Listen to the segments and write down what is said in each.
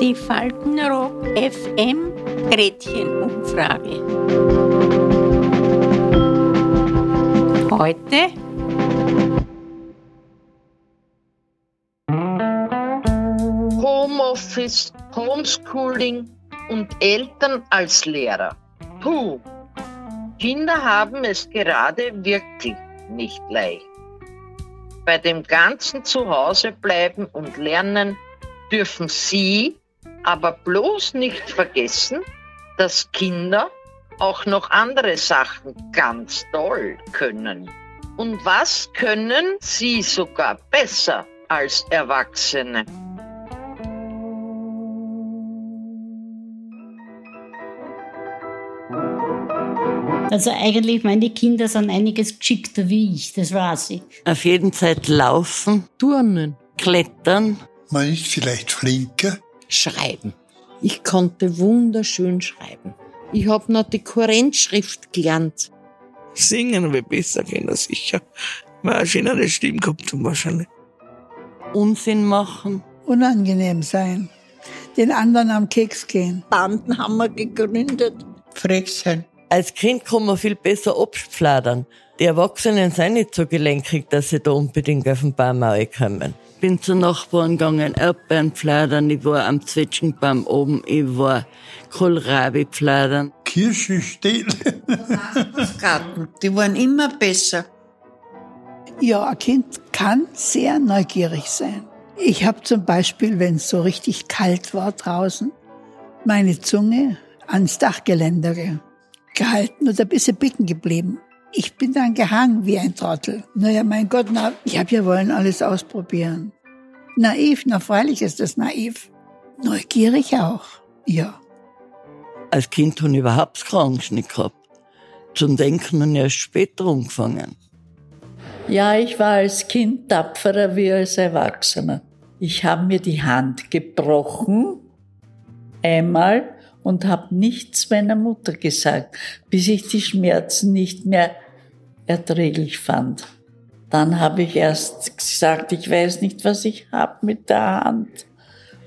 Die Faltenrock FM Gretchenumfrage. Heute Homeoffice, Homeschooling und Eltern als Lehrer. Puh, Kinder haben es gerade wirklich nicht leicht. Bei dem ganzen Zuhause bleiben und lernen dürfen Sie aber bloß nicht vergessen, dass Kinder auch noch andere Sachen ganz toll können. Und was können sie sogar besser als Erwachsene? Also eigentlich, meine Kinder sind einiges geschickter wie ich, das weiß ich. Auf jeden Fall laufen, turnen, klettern. Man ist vielleicht flinker. Schreiben. Ich konnte wunderschön schreiben. Ich habe noch die Kurrentschrift gelernt. Singen habe ich besser können, sicher. Weil eine schönere Stimme gehabt haben wahrscheinlich. Unsinn machen. Unangenehm sein. Den anderen am Keks gehen. Banden haben wir gegründet. Frech sein. Als Kind kann man viel besser abfladern. Die Erwachsenen sind nicht so gelenkig, dass sie da unbedingt auf den Baum kommen. Bin zu Nachbarn gegangen, Erdbeeren pfladern, ich war am Zwetschgenbaum oben, ich war Kohlrabi pfladern. Kirsche stehlen. Garten. Die waren immer besser. Ja, ein Kind kann sehr neugierig sein. Ich habe zum Beispiel, wenn es so richtig kalt war draußen, meine Zunge ans Dachgeländer gehalten und ein bisschen bicken geblieben. Ich bin dann gehangen wie ein Trottel. Naja, mein Gott, na, ich habe ja wollen alles ausprobieren. Naiv, na freilich ist das naiv. Neugierig auch, ja. Als Kind habe ich überhaupt keine Angst nicht gehabt. Zum Denken ich erst später angefangen. Ja, ich war als Kind tapferer wie als Erwachsener. Ich habe mir die Hand gebrochen, einmal, und habe nichts meiner Mutter gesagt, bis ich die Schmerzen nicht mehr erträglich fand. Dann habe ich erst gesagt, ich weiß nicht, was ich habe mit der Hand.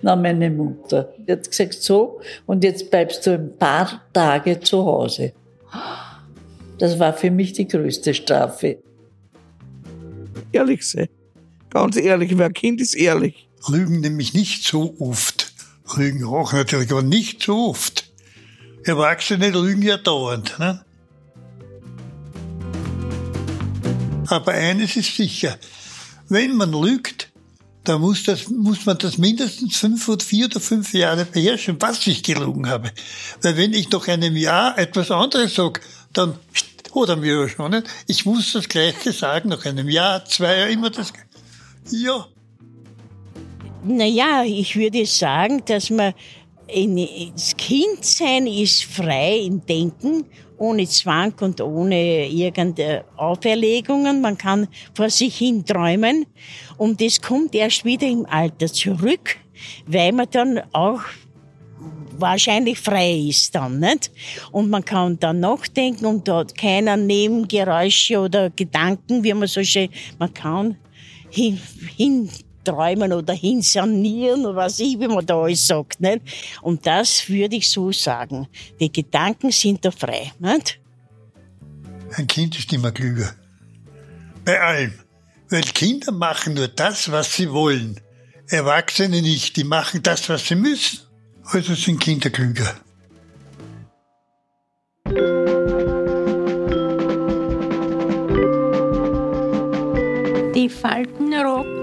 Na, meine Mutter. Die hat gesagt, so, und jetzt bleibst du ein paar Tage zu Hause. Das war für mich die größte Strafe. Ehrlich sein. Ganz ehrlich, wer Kind ist ehrlich. Lügen nämlich nicht so oft. Lügen auch natürlich, aber nicht so oft. Erwachsene lügen ja dauernd. Ne? Aber eines ist sicher, wenn man lügt, dann muss, das, muss man das mindestens fünf oder vier oder fünf Jahre beherrschen, was ich gelogen habe. Weil wenn ich nach einem Jahr etwas anderes sage, dann oder mir schon nicht. Ich muss das Gleiche sagen, nach einem Jahr, zwei Jahren, immer das Ja. Naja, ich würde sagen, dass man das Kindsein ist frei im Denken, ohne Zwang und ohne irgendeine Auferlegungen. Man kann vor sich hin träumen. Und das kommt erst wieder im Alter zurück, weil man dann auch wahrscheinlich frei ist dann, nicht? Und man kann dann nachdenken und hat keiner Nebengeräusche oder Gedanken, wie man so schön, man kann hin, hin träumen oder hinsanieren oder was ich, wie man da alles sagt, nicht? Und das würde ich so sagen. Die Gedanken sind da frei, nicht? Ein Kind ist immer klüger. Bei allem. Weil Kinder machen nur das, was sie wollen. Erwachsene nicht, die machen das, was sie müssen. Also sind Kinder klüger. Die Faltenrock